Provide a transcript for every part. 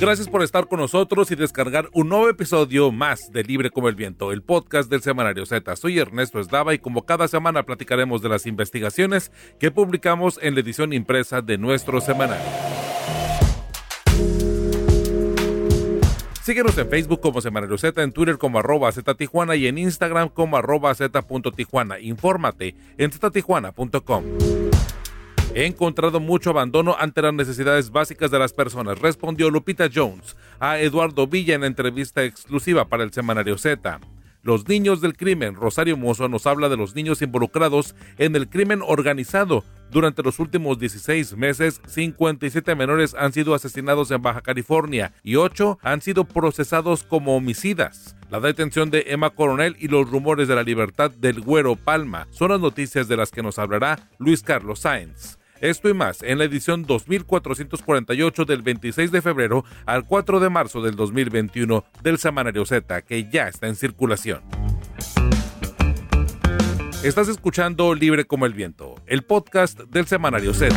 Gracias por estar con nosotros y descargar un nuevo episodio más de Libre como el Viento, el podcast del Semanario Z. Soy Ernesto Esdava y como cada semana platicaremos de las investigaciones que publicamos en la edición impresa de nuestro semanario. Síguenos en Facebook como Semanario Z, en Twitter como arroba Z y en Instagram como arroba Z.Tijuana. Infórmate en ztijuana.com. He encontrado mucho abandono ante las necesidades básicas de las personas, respondió Lupita Jones a Eduardo Villa en entrevista exclusiva para el semanario Z. Los niños del crimen. Rosario Mozo nos habla de los niños involucrados en el crimen organizado. Durante los últimos 16 meses, 57 menores han sido asesinados en Baja California y 8 han sido procesados como homicidas. La detención de Emma Coronel y los rumores de la libertad del Güero Palma son las noticias de las que nos hablará Luis Carlos Sáenz. Esto y más en la edición 2448 del 26 de febrero al 4 de marzo del 2021 del Semanario Z, que ya está en circulación. Estás escuchando Libre como el Viento, el podcast del Semanario Z.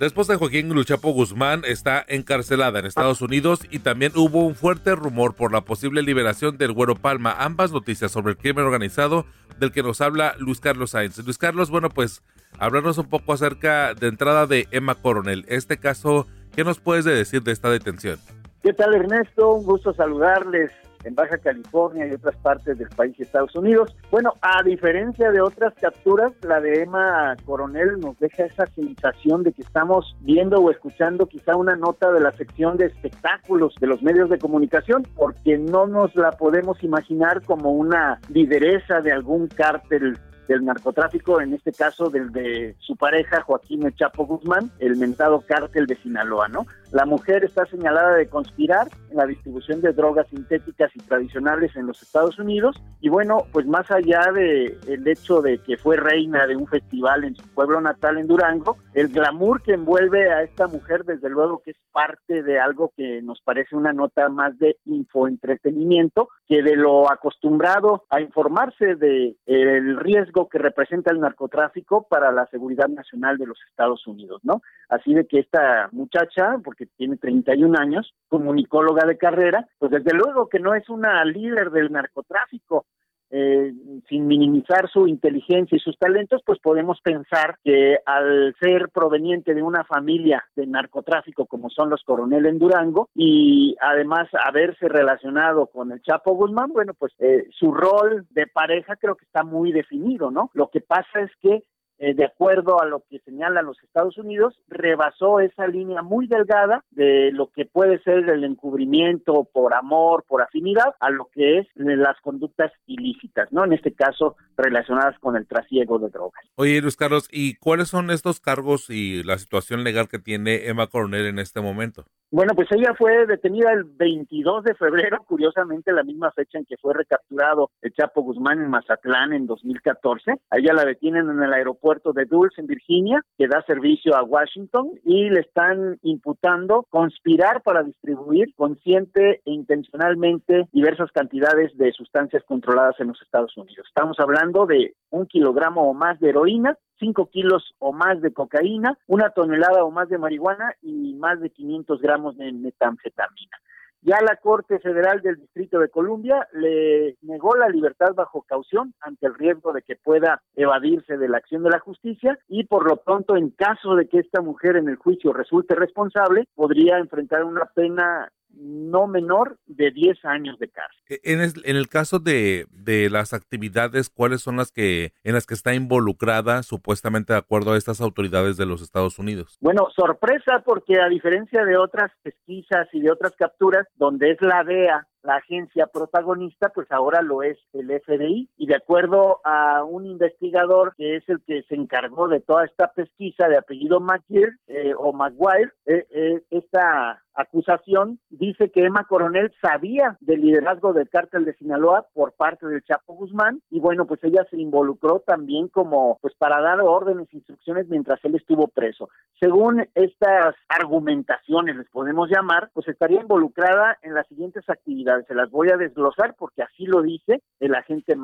La esposa de Joaquín Luchapo Guzmán está encarcelada en Estados Unidos y también hubo un fuerte rumor por la posible liberación del Güero Palma. Ambas noticias sobre el crimen organizado del que nos habla Luis Carlos Sainz. Luis Carlos, bueno, pues hablarnos un poco acerca de entrada de Emma Coronel. Este caso, ¿qué nos puedes decir de esta detención? ¿Qué tal Ernesto? Un gusto saludarles en Baja California y otras partes del país de Estados Unidos. Bueno, a diferencia de otras capturas, la de Emma Coronel nos deja esa sensación de que estamos viendo o escuchando quizá una nota de la sección de espectáculos de los medios de comunicación, porque no nos la podemos imaginar como una lideresa de algún cártel del narcotráfico, en este caso del de su pareja Joaquín Chapo Guzmán, el mentado cártel de Sinaloa, ¿no? La mujer está señalada de conspirar en la distribución de drogas sintéticas y tradicionales en los Estados Unidos y bueno, pues más allá de el hecho de que fue reina de un festival en su pueblo natal en Durango, el glamour que envuelve a esta mujer desde luego que es parte de algo que nos parece una nota más de infoentretenimiento que de lo acostumbrado a informarse de el riesgo que representa el narcotráfico para la seguridad nacional de los Estados Unidos, ¿no? Así de que esta muchacha, porque tiene 31 años, comunicóloga de carrera, pues desde luego que no es una líder del narcotráfico, eh, sin minimizar su inteligencia y sus talentos, pues podemos pensar que al ser proveniente de una familia de narcotráfico como son los coronel en Durango y además haberse relacionado con el Chapo Guzmán, bueno, pues eh, su rol de pareja creo que está muy definido, ¿no? Lo que pasa es que eh, de acuerdo a lo que señalan los Estados Unidos, rebasó esa línea muy delgada de lo que puede ser el encubrimiento por amor, por afinidad, a lo que es las conductas ilícitas, ¿no? En este caso, relacionadas con el trasiego de drogas. Oye, Luis Carlos, ¿y cuáles son estos cargos y la situación legal que tiene Emma Coronel en este momento? Bueno, pues ella fue detenida el 22 de febrero, curiosamente la misma fecha en que fue recapturado el Chapo Guzmán en Mazatlán en 2014. A ella la detienen en el aeropuerto de Dulce, en Virginia, que da servicio a Washington, y le están imputando conspirar para distribuir consciente e intencionalmente diversas cantidades de sustancias controladas en los Estados Unidos. Estamos hablando de un kilogramo o más de heroína, 5 kilos o más de cocaína, una tonelada o más de marihuana y más de 500 gramos de metanfetamina. Ya la Corte Federal del Distrito de Columbia le negó la libertad bajo caución ante el riesgo de que pueda evadirse de la acción de la justicia y por lo pronto en caso de que esta mujer en el juicio resulte responsable podría enfrentar una pena no menor de 10 años de cárcel. E, en el, en el caso de, de, las actividades, ¿cuáles son las que en las que está involucrada supuestamente de acuerdo a estas autoridades de los Estados Unidos? Bueno, sorpresa porque a diferencia de otras pesquisas y de otras capturas donde es la DEA la agencia protagonista, pues ahora lo es el FBI. Y de acuerdo a un investigador que es el que se encargó de toda esta pesquisa de apellido McGear eh, o McGuire, eh, eh, esta acusación dice que Emma Coronel sabía del liderazgo del cártel de Sinaloa por parte del Chapo Guzmán y bueno, pues ella se involucró también como pues para dar órdenes, instrucciones mientras él estuvo preso. Según estas argumentaciones, les podemos llamar, pues estaría involucrada en las siguientes actividades. Se las voy a desglosar porque así lo dice el agente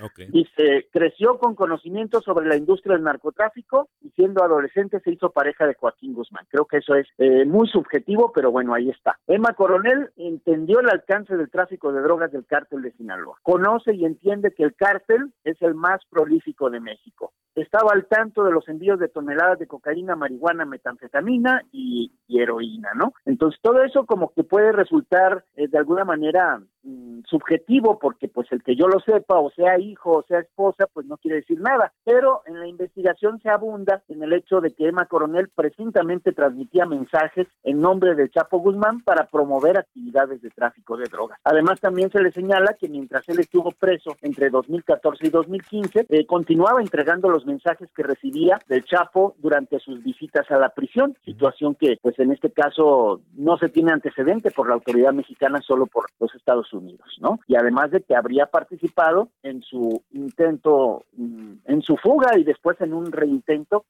McGuire. Y creció con conocimiento sobre la industria del narcotráfico y siendo adolescente se hizo pareja de Joaquín Guzmán. Creo que eso es eh, muy subjetivo, pero bueno, ahí está. Emma Coronel entendió el alcance del tráfico de drogas del cártel de Sinaloa. Conoce y entiende que el cártel es el más prolífico de México estaba al tanto de los envíos de toneladas de cocaína, marihuana, metanfetamina y, heroína, ¿no? Entonces todo eso como que puede resultar eh, de alguna manera mm, subjetivo porque pues el que yo lo sepa o sea hijo o sea esposa pues no quiere decir nada, pero en la investigación se abunda en el hecho de que Emma Coronel presuntamente transmitía mensajes en nombre de Chapo Guzmán para promover actividades de tráfico de drogas. Además también se le señala que mientras él estuvo preso entre 2014 y 2015 eh, continuaba entregando los mensajes que recibía del Chapo durante sus visitas a la prisión, situación que pues en este caso no se tiene antecedente por la autoridad mexicana, solo por los Estados Unidos, ¿no? Y además de que habría participado en su intento, mm, en su fuga y después en un reintento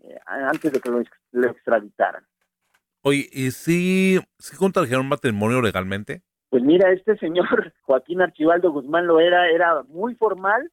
eh, antes de que lo, extraditaran. Oye, ¿y si, si contrajeron matrimonio legalmente? Pues mira, este señor Joaquín Archibaldo Guzmán lo era, era muy formal,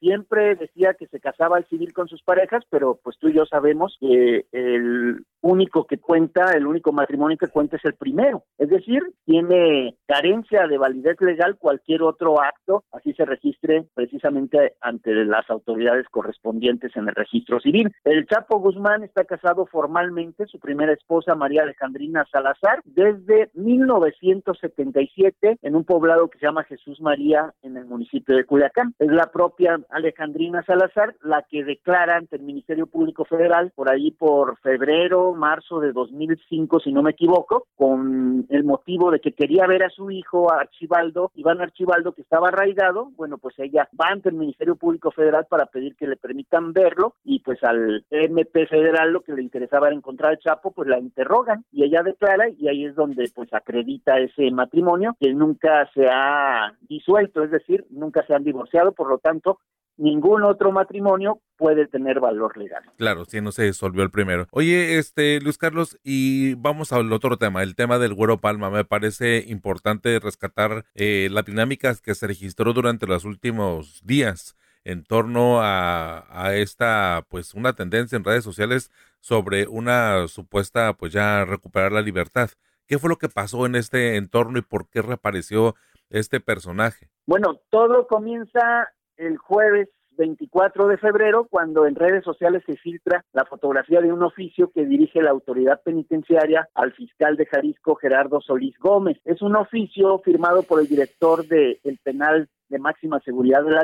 siempre decía que se casaba al civil con sus parejas, pero pues tú y yo sabemos que el único que cuenta, el único matrimonio que cuenta es el primero. Es decir, tiene carencia de validez legal cualquier otro acto, así se registre precisamente ante las autoridades correspondientes en el registro civil. El Chapo Guzmán está casado formalmente, su primera esposa María Alejandrina Salazar, desde 1977 en un poblado que se llama Jesús María en el municipio de Culiacán. Es la propia Alejandrina Salazar la que declara ante el Ministerio Público Federal por ahí por febrero marzo de 2005, si no me equivoco, con el motivo de que quería ver a su hijo, Archibaldo, Iván Archibaldo, que estaba arraigado. Bueno, pues ella va ante el Ministerio Público Federal para pedir que le permitan verlo y pues al MP federal lo que le interesaba era encontrar al Chapo, pues la interrogan y ella declara y ahí es donde pues acredita ese matrimonio que nunca se ha disuelto, es decir, nunca se han divorciado, por lo tanto, ningún otro matrimonio puede tener valor legal. Claro, si no se disolvió el primero. Oye, este Luis Carlos, y vamos al otro tema, el tema del Güero Palma. Me parece importante rescatar eh, la dinámica que se registró durante los últimos días en torno a, a, esta, pues, una tendencia en redes sociales sobre una supuesta, pues, ya recuperar la libertad. ¿Qué fue lo que pasó en este entorno y por qué reapareció este personaje? Bueno, todo comienza el jueves 24 de febrero, cuando en redes sociales se filtra la fotografía de un oficio que dirige la autoridad penitenciaria al fiscal de Jalisco, Gerardo Solís Gómez. Es un oficio firmado por el director del penal de máxima seguridad del,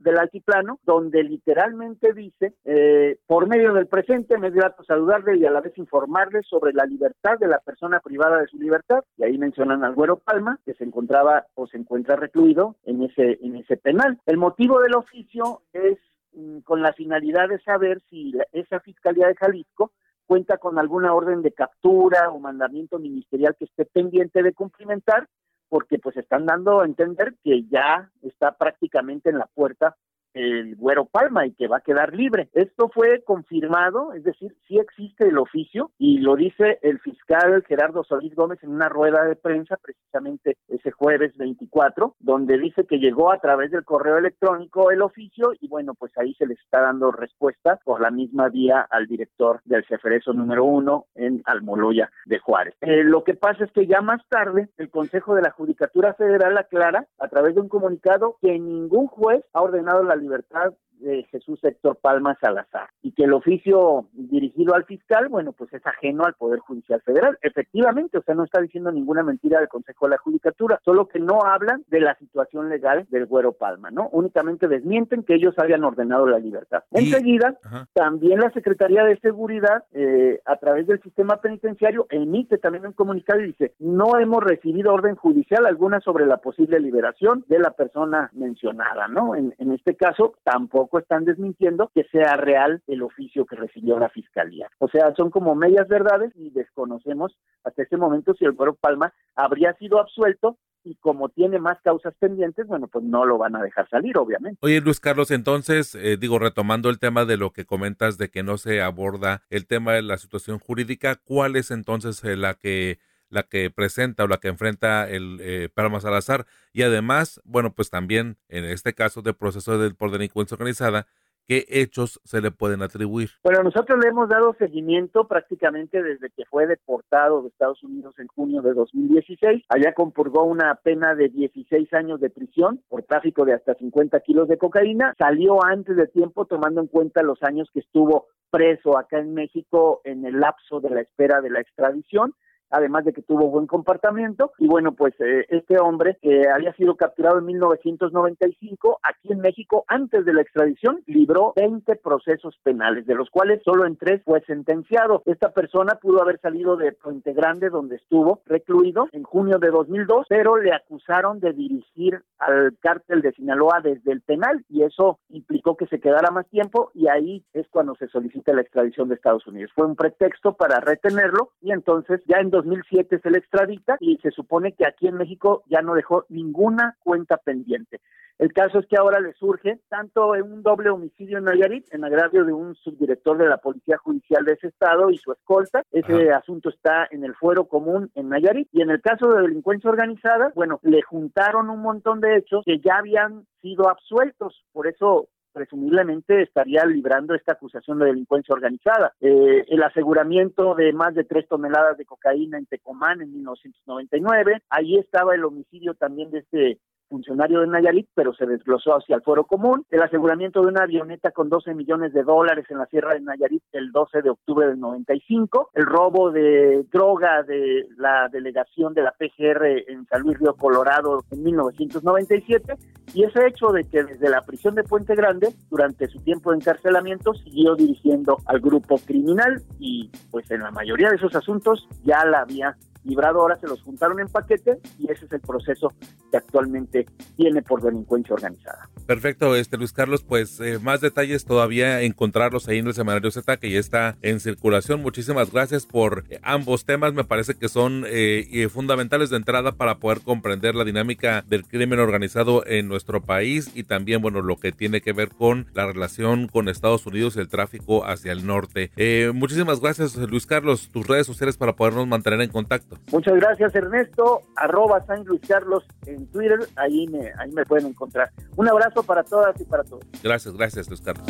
del altiplano, donde literalmente dice, eh, por medio del presente me es grato saludarle y a la vez informarle sobre la libertad de la persona privada de su libertad, y ahí mencionan al Güero Palma, que se encontraba o se encuentra recluido en ese, en ese penal. El motivo del oficio es mm, con la finalidad de saber si esa Fiscalía de Jalisco cuenta con alguna orden de captura o mandamiento ministerial que esté pendiente de cumplimentar porque pues están dando a entender que ya está prácticamente en la puerta el Güero Palma y que va a quedar libre. Esto fue confirmado, es decir, sí existe el oficio y lo dice el fiscal Gerardo Solís Gómez en una rueda de prensa precisamente ese jueves 24, donde dice que llegó a través del correo electrónico el oficio y bueno, pues ahí se les está dando respuesta por la misma vía al director del Ceferezo número uno en Almoloya de Juárez. Eh, lo que pasa es que ya más tarde el Consejo de la Judicatura Federal aclara a través de un comunicado que ningún juez ha ordenado la libertad de Jesús Héctor Palma Salazar y que el oficio dirigido al fiscal, bueno, pues es ajeno al Poder Judicial Federal. Efectivamente, o sea, no está diciendo ninguna mentira del Consejo de la Judicatura, solo que no hablan de la situación legal del Güero Palma, ¿no? Únicamente desmienten que ellos habían ordenado la libertad. Enseguida, también la Secretaría de Seguridad, eh, a través del sistema penitenciario, emite también un comunicado y dice, no hemos recibido orden judicial alguna sobre la posible liberación de la persona mencionada, ¿no? En, en este caso, tampoco están desmintiendo que sea real el oficio que recibió la fiscalía. O sea, son como medias verdades y desconocemos hasta este momento si el Güero Palma habría sido absuelto y como tiene más causas pendientes, bueno, pues no lo van a dejar salir, obviamente. Oye, Luis Carlos, entonces, eh, digo, retomando el tema de lo que comentas de que no se aborda el tema de la situación jurídica, ¿cuál es entonces eh, la que la que presenta o la que enfrenta el eh, Palma Salazar y además, bueno, pues también en este caso de proceso de, por delincuencia organizada, ¿qué hechos se le pueden atribuir? Bueno, nosotros le hemos dado seguimiento prácticamente desde que fue deportado de Estados Unidos en junio de 2016. Allá compurgó una pena de 16 años de prisión por tráfico de hasta 50 kilos de cocaína. Salió antes de tiempo tomando en cuenta los años que estuvo preso acá en México en el lapso de la espera de la extradición además de que tuvo buen comportamiento. Y bueno, pues eh, este hombre que había sido capturado en 1995 aquí en México antes de la extradición libró 20 procesos penales, de los cuales solo en tres fue sentenciado. Esta persona pudo haber salido de Puente Grande, donde estuvo recluido en junio de 2002, pero le acusaron de dirigir al cártel de Sinaloa desde el penal y eso implicó que se quedara más tiempo y ahí es cuando se solicita la extradición de Estados Unidos. Fue un pretexto para retenerlo y entonces ya en 2007 se le extradita y se supone que aquí en México ya no dejó ninguna cuenta pendiente. El caso es que ahora le surge tanto un doble homicidio en Nayarit, en agravio de un subdirector de la Policía Judicial de ese estado y su escolta. Ese asunto está en el fuero común en Nayarit. Y en el caso de delincuencia organizada, bueno, le juntaron un montón de hechos que ya habían sido absueltos. Por eso presumiblemente estaría librando esta acusación de delincuencia organizada. Eh, el aseguramiento de más de tres toneladas de cocaína en Tecomán en 1999, ahí estaba el homicidio también de este funcionario de Nayarit, pero se desglosó hacia el foro común. El aseguramiento de una avioneta con 12 millones de dólares en la Sierra de Nayarit el 12 de octubre del 95. El robo de droga de la delegación de la PGR en San Luis Río Colorado en 1997. Y ese hecho de que desde la prisión de Puente Grande, durante su tiempo de encarcelamiento, siguió dirigiendo al grupo criminal y pues en la mayoría de esos asuntos ya la había librado, ahora se los juntaron en paquete y ese es el proceso que actualmente tiene por delincuencia organizada. Perfecto, este Luis Carlos, pues eh, más detalles todavía encontrarlos ahí en el semanario Z que ya está en circulación. Muchísimas gracias por eh, ambos temas, me parece que son eh, fundamentales de entrada para poder comprender la dinámica del crimen organizado en nuestro país y también, bueno, lo que tiene que ver con la relación con Estados Unidos y el tráfico hacia el norte. muchísimas gracias, Luis Carlos, tus redes sociales para podernos mantener en contacto. Muchas gracias, Ernesto. Arroba San Luis Carlos en Twitter. Ahí me, ahí me pueden encontrar. Un abrazo para todas y para todos. Gracias, gracias, Luis Carlos.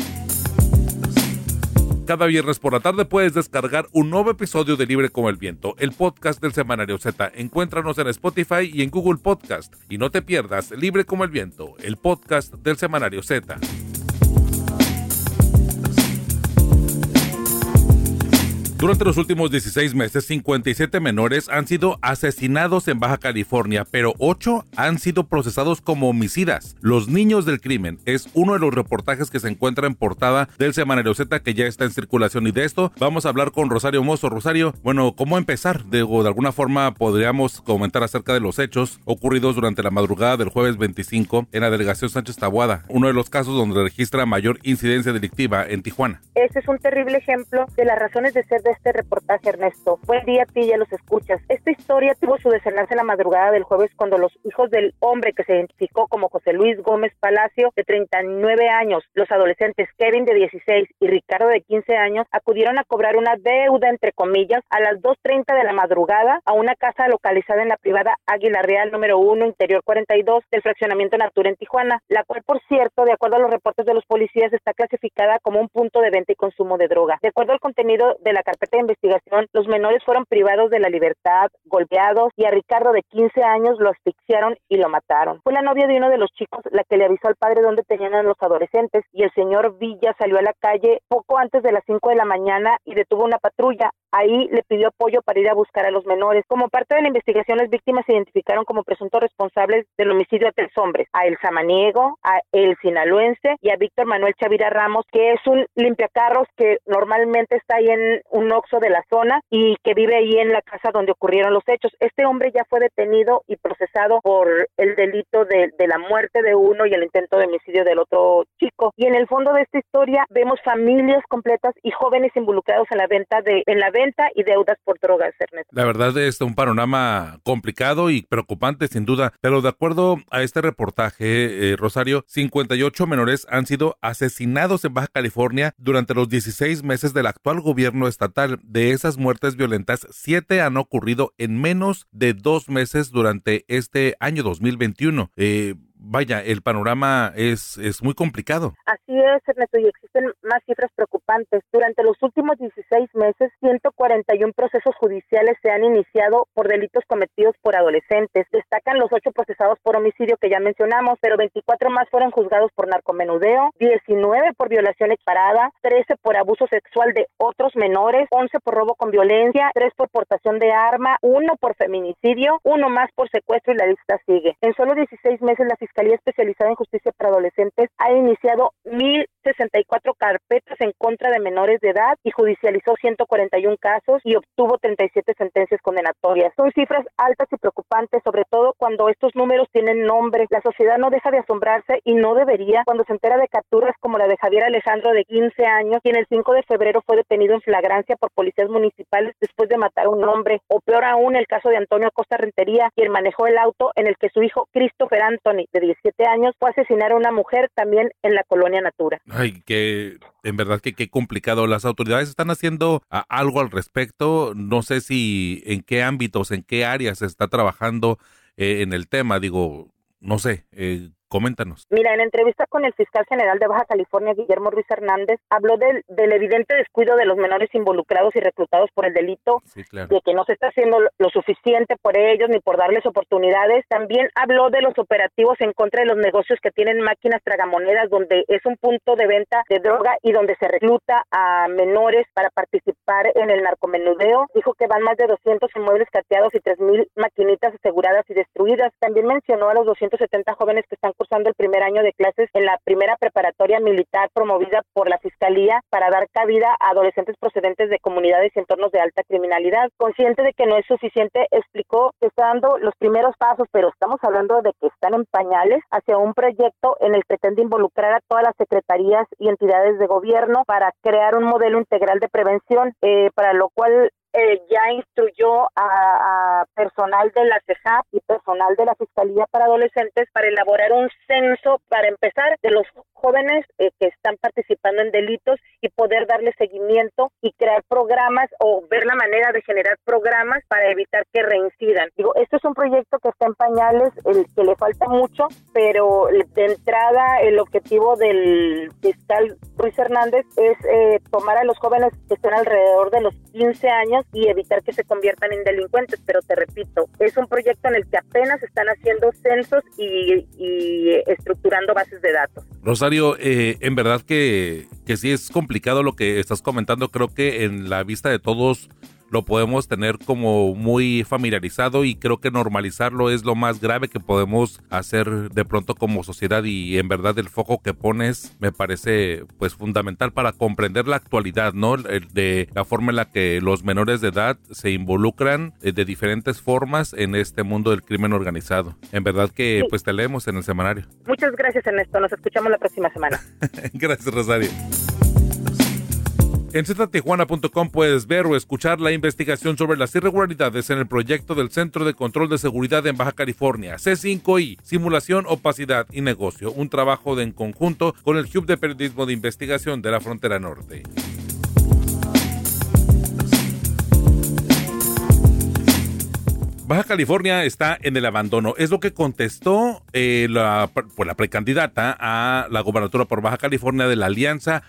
Cada viernes por la tarde puedes descargar un nuevo episodio de Libre como el Viento, el podcast del Semanario Z. Encuéntranos en Spotify y en Google Podcast. Y no te pierdas Libre como el Viento, el podcast del Semanario Z. Durante los últimos 16 meses, 57 menores han sido asesinados en Baja California, pero 8 han sido procesados como homicidas. Los niños del crimen es uno de los reportajes que se encuentra en portada del Semanario Z que ya está en circulación y de esto vamos a hablar con Rosario Mozo. Rosario, bueno, ¿cómo empezar? De, de alguna forma podríamos comentar acerca de los hechos ocurridos durante la madrugada del jueves 25 en la delegación Sánchez Tabuada, uno de los casos donde registra mayor incidencia delictiva en Tijuana. Ese es un terrible ejemplo de las razones de ser de este reportaje, Ernesto. Buen día a ti, ya los escuchas. Esta historia tuvo su desenlace en la madrugada del jueves cuando los hijos del hombre que se identificó como José Luis Gómez Palacio, de 39 años, los adolescentes Kevin de 16 y Ricardo de 15 años, acudieron a cobrar una deuda, entre comillas, a las 2.30 de la madrugada a una casa localizada en la privada Águila Real número 1, interior 42 del fraccionamiento Natura en Tijuana, la cual, por cierto, de acuerdo a los reportes de los policías, está clasificada como un punto de venta y consumo de droga. De acuerdo al contenido de la carpeta de investigación, los menores fueron privados de la libertad, golpeados y a Ricardo de 15 años lo asfixiaron y lo mataron. Fue la novia de uno de los chicos la que le avisó al padre dónde tenían a los adolescentes y el señor Villa salió a la calle poco antes de las 5 de la mañana y detuvo una patrulla. Ahí le pidió apoyo para ir a buscar a los menores. Como parte de la investigación, las víctimas se identificaron como presuntos responsables del homicidio de tres hombres, a El Samaniego, a El Sinaloense y a Víctor Manuel Chavira Ramos, que es un limpiacarros que normalmente está ahí en un de la zona y que vive ahí en la casa donde ocurrieron los hechos. Este hombre ya fue detenido y procesado por el delito de, de la muerte de uno y el intento de homicidio del otro chico. Y en el fondo de esta historia vemos familias completas y jóvenes involucrados en la venta de en la venta y deudas por drogas, Ernesto. La verdad es un panorama complicado y preocupante sin duda, pero de acuerdo a este reportaje, eh, Rosario, 58 menores han sido asesinados en Baja California durante los 16 meses del actual gobierno estatal De esas muertes violentas, siete han ocurrido en menos de dos meses durante este año 2021. Eh, vaya, el panorama es, es muy complicado. Así es, Ernesto, y existen más cifras preocupantes. Durante los últimos 16 meses, 141 procesos judiciales se han iniciado por delitos cometidos por adolescentes. Destacan los ocho procesados por homicidio que ya mencionamos, pero 24 más fueron juzgados por narcomenudeo, 19 por violación exparada, 13 por abuso sexual de otros menores, 11 por robo con violencia, 3 por portación de arma, 1 por feminicidio, uno más por secuestro y la lista sigue. En solo 16 meses la Fiscalía Especializada en Justicia para Adolescentes ha iniciado 1.064 carpetas en contra de menores de edad y judicializó 141 casos y obtuvo 37 sentencias condenatorias. Son cifras altas y preocupantes, sobre todo cuando estos números tienen nombre. La sociedad no deja de asombrarse y no debería cuando se entera de capturas como la de Javier Alejandro de 15 años, quien el 5 de febrero fue detenido en flagrancia por policías municipales después de matar a un hombre. O peor aún, el caso de Antonio Acosta Rentería, quien manejó el auto en el que su hijo Christopher Anthony, de 17 años fue asesinar a una mujer también en la colonia Natura. Ay, que en verdad que qué complicado. Las autoridades están haciendo algo al respecto. No sé si en qué ámbitos, en qué áreas se está trabajando eh, en el tema. Digo, no sé, eh, Coméntanos. Mira, en entrevista con el fiscal general de Baja California, Guillermo Ruiz Hernández, habló del, del evidente descuido de los menores involucrados y reclutados por el delito, de que no se está haciendo lo suficiente por ellos ni por darles oportunidades. También habló de los operativos en contra de los negocios que tienen máquinas tragamonedas, donde es un punto de venta de droga y donde se recluta a menores para participar en el narcomenudeo. Dijo que van más de 200 inmuebles cateados y 3.000 maquinitas aseguradas y destruidas. También mencionó a los 270 jóvenes que están cursando el primer año de clases en la primera preparatoria militar promovida por la Fiscalía para dar cabida a adolescentes procedentes de comunidades y entornos de alta criminalidad. Consciente de que no es suficiente, explicó que está dando los primeros pasos, pero estamos hablando de que están en pañales hacia un proyecto en el que pretende involucrar a todas las secretarías y entidades de gobierno para crear un modelo integral de prevención, eh, para lo cual eh, ya instruyó a, personal de la CEJAP y personal de la Fiscalía para Adolescentes para elaborar un censo, para empezar, de los jóvenes eh, que están participando en delitos y poder darle seguimiento y crear programas o ver la manera de generar programas para evitar que reincidan. Digo, esto es un proyecto que está en pañales, el que le falta mucho, pero de entrada el objetivo del fiscal Ruiz Hernández es eh, tomar a los jóvenes que estén alrededor de los 15 años y evitar que se conviertan en delincuentes. Pero te repito, es un proyecto en el que apenas están haciendo censos y, estructurando bases de datos. Rosario, eh, en verdad que, que sí es complicado lo que estás comentando. Creo que en la vista de todos lo podemos tener como muy familiarizado y creo que normalizarlo es lo más grave que podemos hacer de pronto como sociedad y en verdad el foco que pones me parece pues fundamental para comprender la actualidad, ¿no? De la forma en la que los menores de edad se involucran eh, de diferentes formas en este mundo del crimen organizado. En verdad que pues te leemos en el semanario. Muchas gracias Ernesto, nos escuchamos la próxima semana. gracias Rosario. En ztijuana.com puedes ver o escuchar la investigación sobre las irregularidades en el proyecto del Centro de Control de Seguridad en Baja California, C5I, Simulación, Opacidad y Negocio, un trabajo de en conjunto con el Hub de Periodismo de Investigación de la Frontera Norte. Baja California está en el abandono. Es lo que contestó eh, la, pues, la precandidata a la gobernatura por Baja California de la Alianza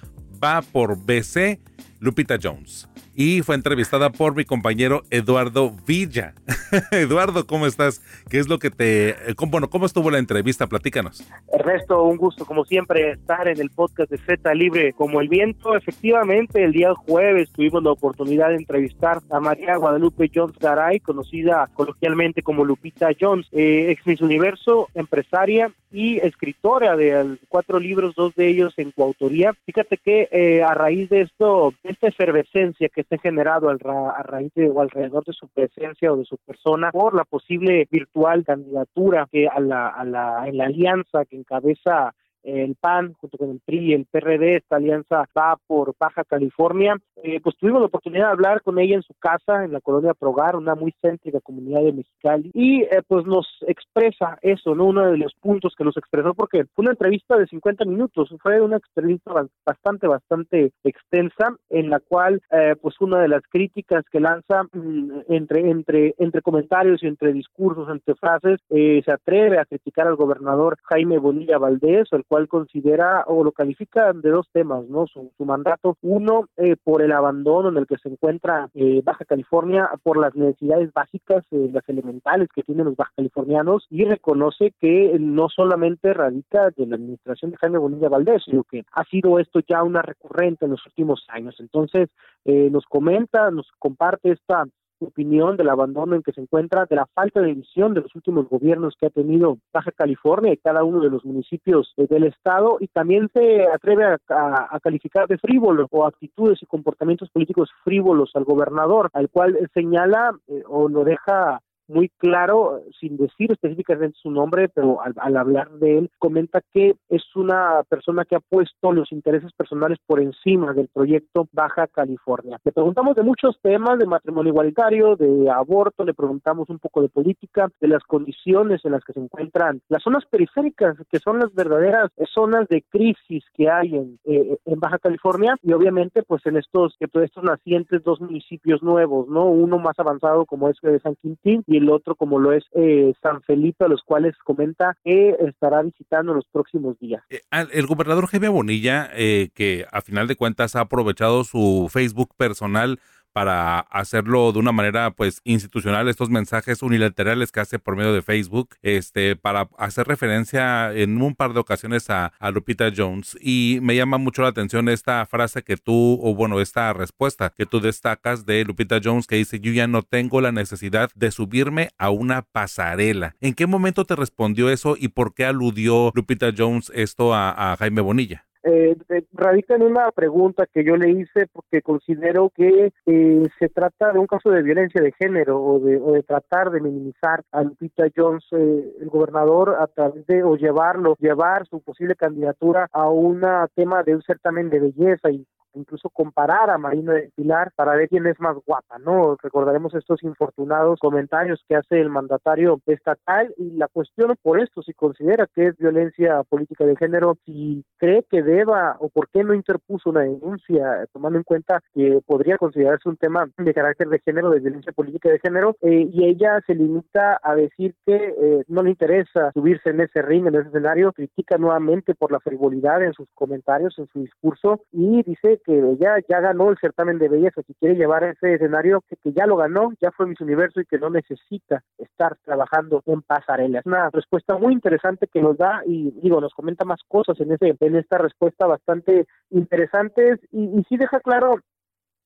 Va por BC Lupita Jones y fue entrevistada por mi compañero Eduardo Villa. Eduardo, ¿cómo estás? ¿Qué es lo que te... Bueno, ¿cómo estuvo la entrevista? Platícanos. Ernesto, un gusto como siempre estar en el podcast de Z Libre como el viento. Efectivamente, el día jueves tuvimos la oportunidad de entrevistar a María Guadalupe Jones Garay, conocida coloquialmente como Lupita Jones, eh, ex Miss Universo, empresaria y escritora de cuatro libros, dos de ellos en coautoría. Fíjate que eh, a raíz de esto, esta efervescencia que ha generado a raíz de o alrededor de su presencia o de su persona por la posible virtual candidatura que a la, a la, en la alianza que encabeza el PAN junto con el PRI y el PRD, esta alianza va por Baja California. Eh, pues tuvimos la oportunidad de hablar con ella en su casa, en la colonia Progar, una muy céntrica comunidad de Mexicali, y eh, pues nos expresa eso, ¿no? Uno de los puntos que nos expresó, porque fue una entrevista de 50 minutos, fue una entrevista bastante, bastante extensa, en la cual, eh, pues una de las críticas que lanza mm, entre, entre, entre comentarios y entre discursos, entre frases, se atreve a criticar al gobernador Jaime Bonilla Valdés, el considera o lo califica de dos temas, ¿no? Su, mandato, uno, eh, por el abandono en el que se encuentra eh, Baja California, por las necesidades básicas, eh, las elementales que tienen los baja californianos, y reconoce que no solamente radica de la administración de Jaime Bonilla Valdés, sino que ha sido esto ya una recurrente en los últimos años. Entonces, nos comenta, nos comparte esta opinión del abandono en que se encuentra, de la falta de visión de los últimos gobiernos que ha tenido Baja California y cada uno de los municipios del estado y también se atreve a, calificar de frívolo o actitudes y comportamientos políticos frívolos al gobernador, al cual señala eh, o lo deja muy claro, sin decir específicamente su nombre, pero al, hablar de él, comenta que es una persona que ha puesto los intereses personales por encima del proyecto Baja California. Le preguntamos de muchos temas, de matrimonio igualitario, de aborto, le preguntamos un poco de política, de las condiciones en las que se encuentran las zonas periféricas, que son las verdaderas zonas de crisis que hay en, eh, en Baja California, y obviamente pues en estos, estos nacientes dos municipios nuevos, ¿no? Uno más avanzado como es de San Quintín y el otro como lo es eh, San Felipe, a los cuales comenta que estará visitando los próximos días. Eh, el gobernador Jaime Bonilla, eh, que a final de cuentas ha aprovechado su Facebook personal para hacerlo de una manera pues institucional estos mensajes unilaterales que hace por medio de Facebook este para hacer referencia en un par de ocasiones a, Lupita Jones y me llama mucho la atención esta frase que tú o bueno esta respuesta que tú destacas de Lupita Jones que dice yo ya no tengo la necesidad de subirme a una pasarela ¿en qué momento te respondió eso y por qué aludió Lupita Jones esto a Jaime Bonilla? Eh, radica en una pregunta que yo le hice porque considero que eh, se trata de un caso de violencia de género o de, o de tratar de minimizar a Lupita Jones, eh, el gobernador, a través de o llevarlo, llevar su posible candidatura a un tema de un certamen de belleza y incluso comparar a Marina del Pilar para ver quién es más guapa, ¿no? Recordaremos estos infortunados comentarios que hace el mandatario estatal y la cuestión por esto, si considera que es violencia política de género, si cree que deba o por qué no interpuso una denuncia, tomando en cuenta que podría considerarse un tema de carácter de género, de violencia política de género, eh, y ella se limita a decir que eh, no le interesa subirse en ese ring, en ese escenario, critica nuevamente por la frivolidad en sus comentarios, en su discurso, y dice que ella ya ganó el certamen de belleza, que quiere llevar ese escenario, que, que ya lo ganó, ya fue Miss Universo y que no necesita estar trabajando en pasarela. Es una respuesta muy interesante que nos da y digo, nos comenta más cosas en ese en esta respuesta bastante interesantes y, y sí deja claro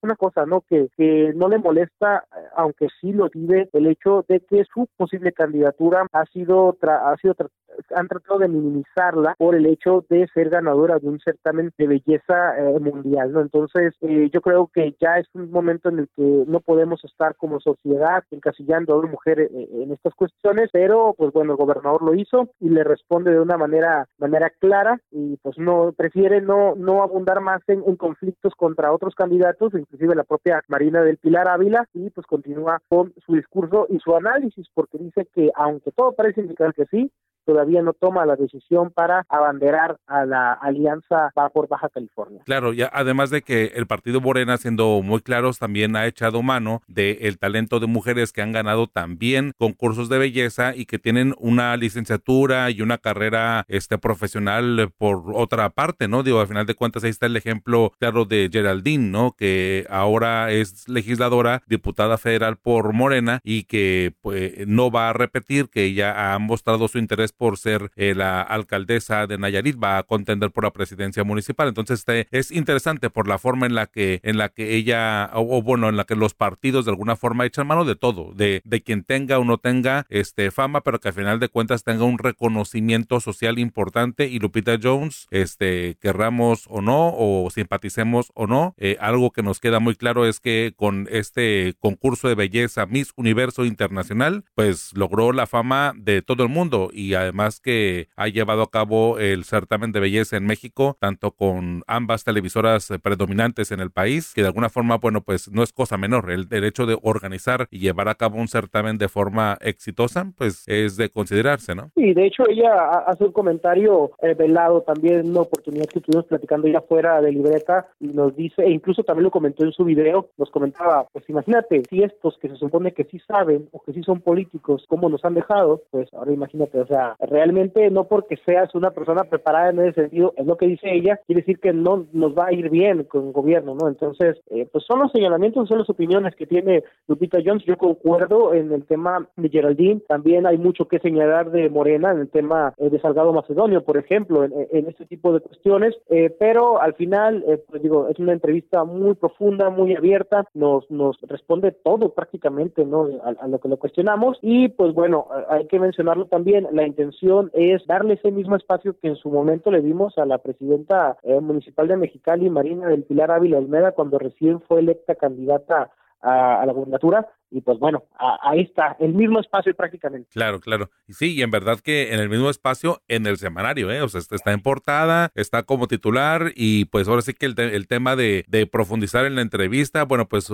una cosa, ¿no? Que, que no le molesta, aunque sí lo vive, el hecho de que su posible candidatura ha sido, ha sido han tratado de minimizarla por el hecho de ser ganadora de un certamen de belleza eh, mundial, ¿no? Entonces, eh, yo creo que ya es un momento en el que no podemos estar como sociedad encasillando a una mujer eh, en estas cuestiones, pero pues bueno, el gobernador lo hizo y le responde de una manera manera clara y pues no prefiere no no abundar más en conflictos contra otros candidatos, inclusive la propia Marina del Pilar Ávila y pues continúa con su discurso y su análisis porque dice que aunque todo parece indicar que sí, todavía no toma la decisión para abanderar a la alianza por Baja California. Claro, ya además de que el partido Morena, siendo muy claros, también ha echado mano del talento de mujeres que han ganado también concursos de belleza y que tienen una licenciatura y una carrera este profesional por otra parte, ¿no? Digo, al final de cuentas ahí está el ejemplo claro de Geraldine, ¿no? Que ahora es legisladora, diputada federal por Morena y que pues no va a repetir, que ella ha mostrado su interés por ser eh, la alcaldesa de Nayarit, va a contender por la presidencia municipal. Entonces este, es interesante por la forma en la que, en la que ella, o, bueno, en la que los partidos de alguna forma echan mano de todo, de, de quien tenga o no tenga este, fama, pero que al final de cuentas tenga un reconocimiento social importante. Y Lupita Jones, este, querramos o no, o simpaticemos o no, eh, algo que nos queda muy claro es que con este concurso de belleza Miss Universo Internacional, pues logró la fama de todo el mundo y a además que ha llevado a cabo el certamen de belleza en México, tanto con ambas televisoras predominantes en el país, que de alguna forma, bueno, pues no es cosa menor. El derecho de organizar y llevar a cabo un certamen de forma exitosa, pues es de considerarse, ¿no? Sí, de hecho ella hace un comentario eh, velado también, una oportunidad que estuvimos platicando ya fuera de libreta y nos dice, e incluso también lo comentó en su video, nos comentaba, pues imagínate, si estos que se supone que sí saben o que sí son políticos, cómo nos han dejado, pues ahora imagínate, o sea, realmente no porque seas una persona preparada en ese sentido, es lo que dice ella, quiere decir que no nos va a ir bien con el gobierno, ¿no? Entonces, eh, pues son los señalamientos, son las opiniones que tiene Lupita Jones, yo concuerdo en el tema de Geraldine, también hay mucho que señalar de Morena en el tema eh, de Salgado Macedonio, por ejemplo, en, este tipo de cuestiones, eh, pero al final, pues digo, es una entrevista muy profunda, muy abierta, nos, nos responde todo prácticamente, ¿no? A, a lo que lo cuestionamos. Y pues bueno, hay que mencionarlo también, la intención es darle ese mismo espacio que en su momento le dimos a la presidenta eh, municipal de Mexicali, Marina del Pilar Ávila Olmeda, cuando recién fue electa candidata a, a la gobernatura, y pues bueno, ahí está, el mismo espacio prácticamente. Claro, claro. Y sí, y en verdad que en el mismo espacio en el semanario, ¿eh? O sea, está en portada, está como titular y pues ahora sí que el, el tema de, profundizar en la entrevista, bueno, pues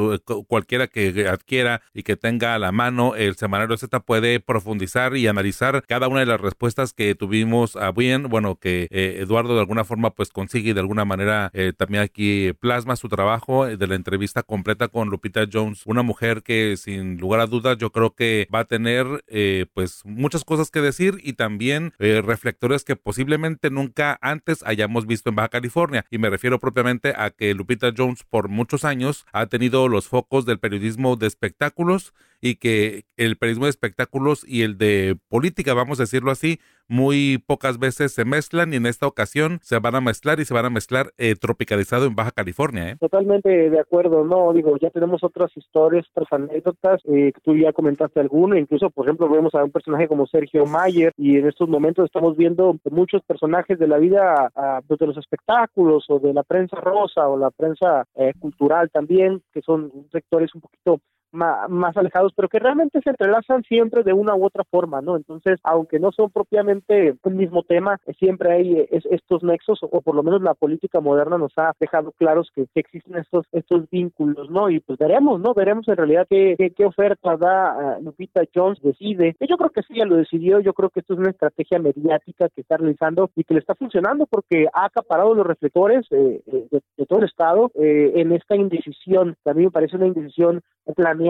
cualquiera que adquiera y que tenga a la mano el semanario Z puede profundizar y analizar cada una de las respuestas que tuvimos a bien, bueno, que eh, Eduardo de alguna forma pues consigue de alguna manera eh, también aquí plasma su trabajo de la entrevista completa con Lupita Jones, una mujer que sin lugar a dudas yo creo que va a tener eh, pues muchas cosas que decir y también eh, reflectores que posiblemente nunca antes hayamos visto en Baja California. Y me refiero propiamente a que Lupita Jones por muchos años ha tenido los focos del periodismo de espectáculos y que el periodismo de espectáculos y el de política, vamos a decirlo así, muy pocas veces se mezclan y en esta ocasión se van a mezclar y se van a mezclar eh, tropicalizado en Baja California. ¿eh? Totalmente de acuerdo, no, digo, ya tenemos otras historias, otras anécdotas, eh, tú ya comentaste alguno, incluso por ejemplo vemos a un personaje como Sergio Mayer y en estos momentos estamos viendo muchos personajes de la vida pues, de los espectáculos o de la prensa rosa o la prensa eh, cultural también, que son sectores un poquito más, alejados, pero que realmente se entrelazan siempre de una u otra forma, ¿no? Entonces, aunque no son propiamente el mismo tema, siempre hay eh, estos nexos, o por lo menos la política moderna nos ha dejado claros que, existen estos estos vínculos, ¿no? Y pues veremos, ¿no? Veremos en realidad qué, qué, oferta da uh, Lupita Jones, decide. Yo creo que sí, ya lo decidió, yo creo que esto es una estrategia mediática que está realizando y que le está funcionando porque ha acaparado los reflectores eh, eh, de, todo el Estado en esta indecisión, mí me parece una indecisión planeada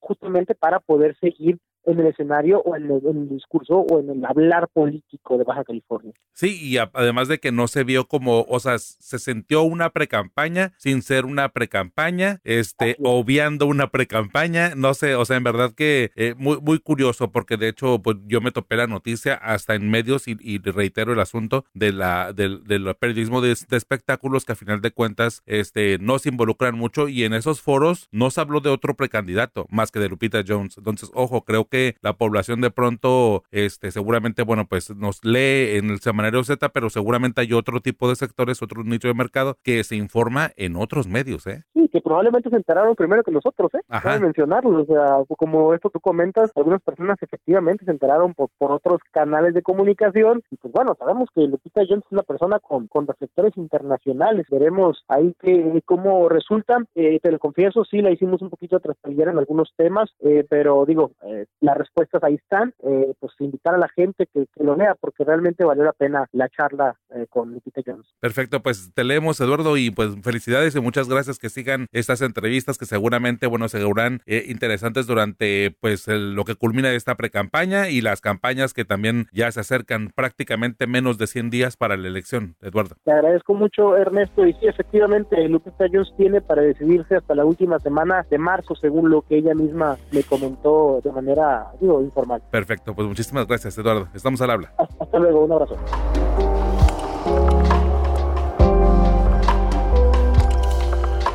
justamente para poder seguir en el escenario o en el, discurso o en el hablar político de Baja California. Sí, y además de que no se vio como, o sea, se sintió una precampaña sin ser una precampaña, este, obviando una precampaña, no sé, o sea, en verdad que eh, muy, muy curioso, porque de hecho, pues yo me topé la noticia hasta en medios y, reitero el asunto de la, del, del periodismo de, espectáculos que a final de cuentas, este, no se involucran mucho y en esos foros no se habló de otro precandidato más que de Lupita Jones. Entonces, ojo, creo que la población de pronto, este, seguramente, bueno, pues nos lee en el semanario Z, pero seguramente hay otro tipo de sectores, otro nicho de mercado que se informa en otros medios, ¿eh? Sí, que probablemente se enteraron primero que nosotros, ¿eh? Ajá. mencionarlo, o sea, como esto tú comentas, algunas personas efectivamente se enteraron por, por otros canales de comunicación y pues bueno, sabemos que Lupita Jones es una persona con, con reflectores internacionales, veremos ahí que cómo resulta, eh, te lo confieso, sí la hicimos un poquito traspabillar en algunos temas, eh, pero digo, eh, las respuestas ahí están, eh, pues invitar a la gente que, lo lea porque realmente valió la pena la charla eh, con Lupita Jones. Perfecto, pues te leemos Eduardo y pues felicidades y muchas gracias que sigan estas entrevistas que seguramente, bueno, serán eh, interesantes durante pues lo que culmina esta precampaña y las campañas que también ya se acercan prácticamente menos de 100 días para la elección, Eduardo. Te agradezco mucho Ernesto y sí, efectivamente Lupita Jones tiene para decidirse hasta la última semana de marzo según lo que ella misma me comentó de manera digo, informal. Perfecto, pues muchísimas gracias, Eduardo. Estamos al habla. Hasta luego, un abrazo.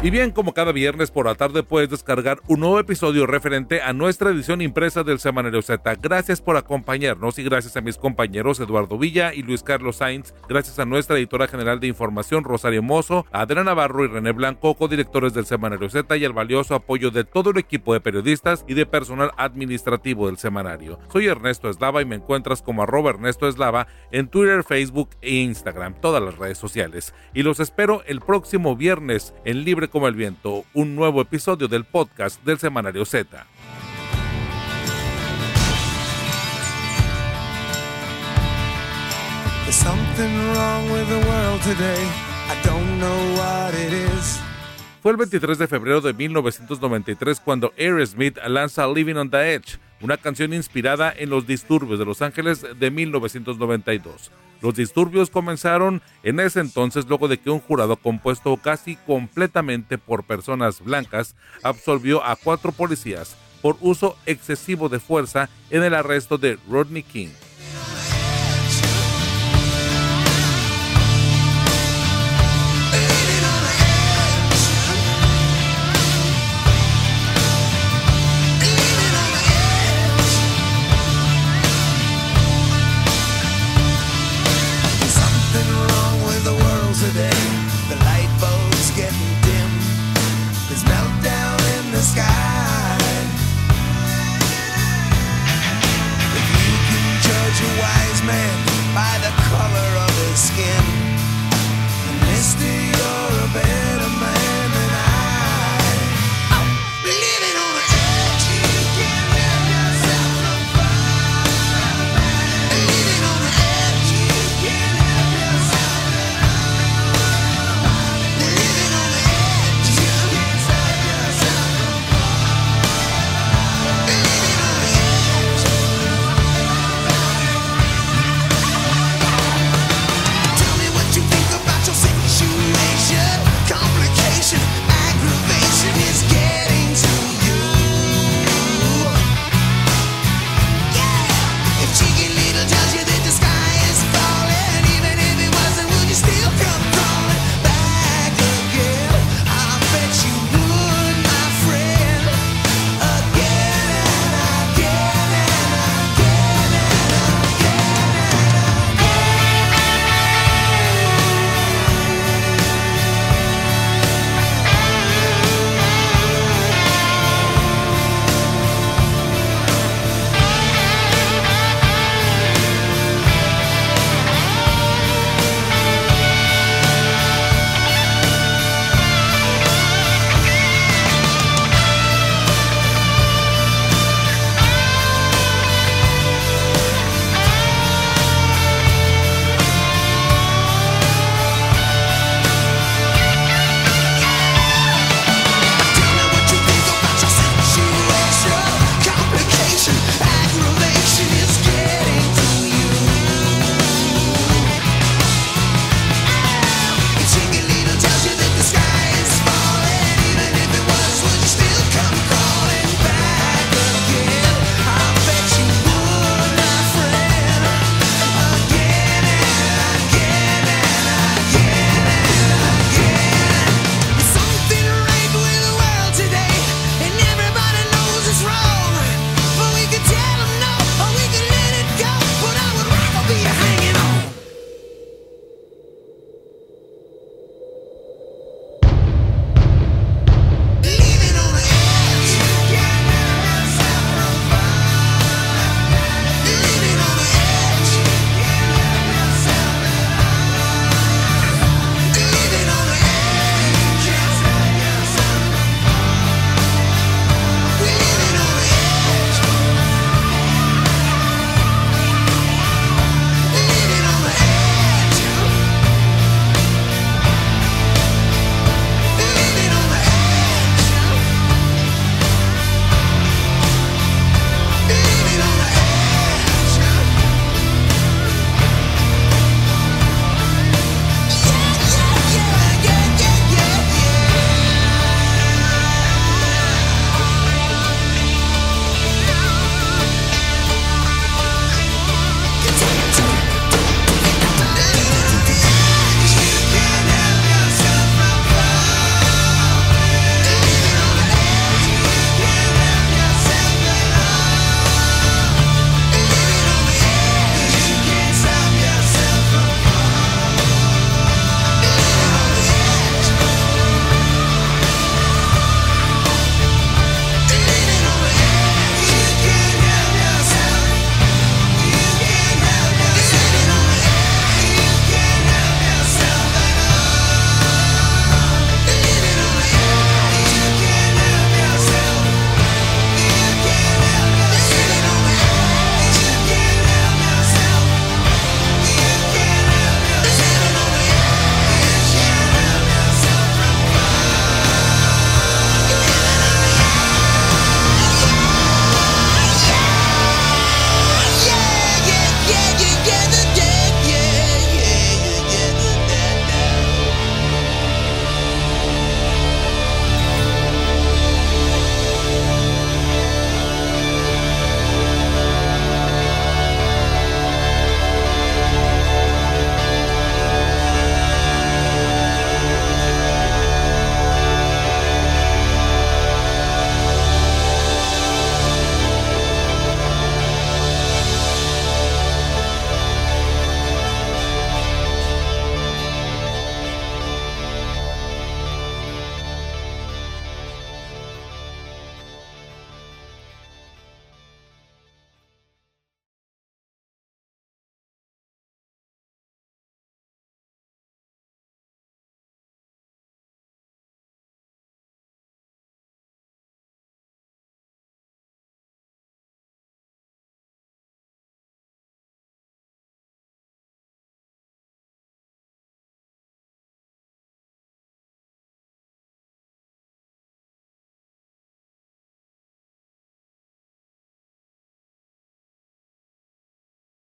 Y bien, como cada viernes por la tarde puedes descargar un nuevo episodio referente a nuestra edición impresa del Semanario Z. Gracias por acompañarnos y gracias a mis compañeros Eduardo Villa y Luis Carlos Sainz. Gracias a nuestra editora general de información Rosario Mozo, Adriana Navarro y René Blanco, codirectores del Semanario Z y el valioso apoyo de todo el equipo de periodistas y de personal administrativo del semanario. Soy Ernesto Eslava y me encuentras como arroba Ernesto Eslava en Twitter, Facebook e Instagram, todas las redes sociales. Y los espero el próximo viernes en Libre como el viento, un nuevo episodio del podcast del Semanario Z. Fue el 23 de febrero de 1993 cuando Aerosmith lanza Living on the Edge, una canción inspirada en los disturbios de Los Ángeles de 1992. Los disturbios comenzaron en ese entonces luego de que un jurado compuesto casi completamente por personas blancas absolvió a cuatro policías por uso excesivo de fuerza en el arresto de Rodney King.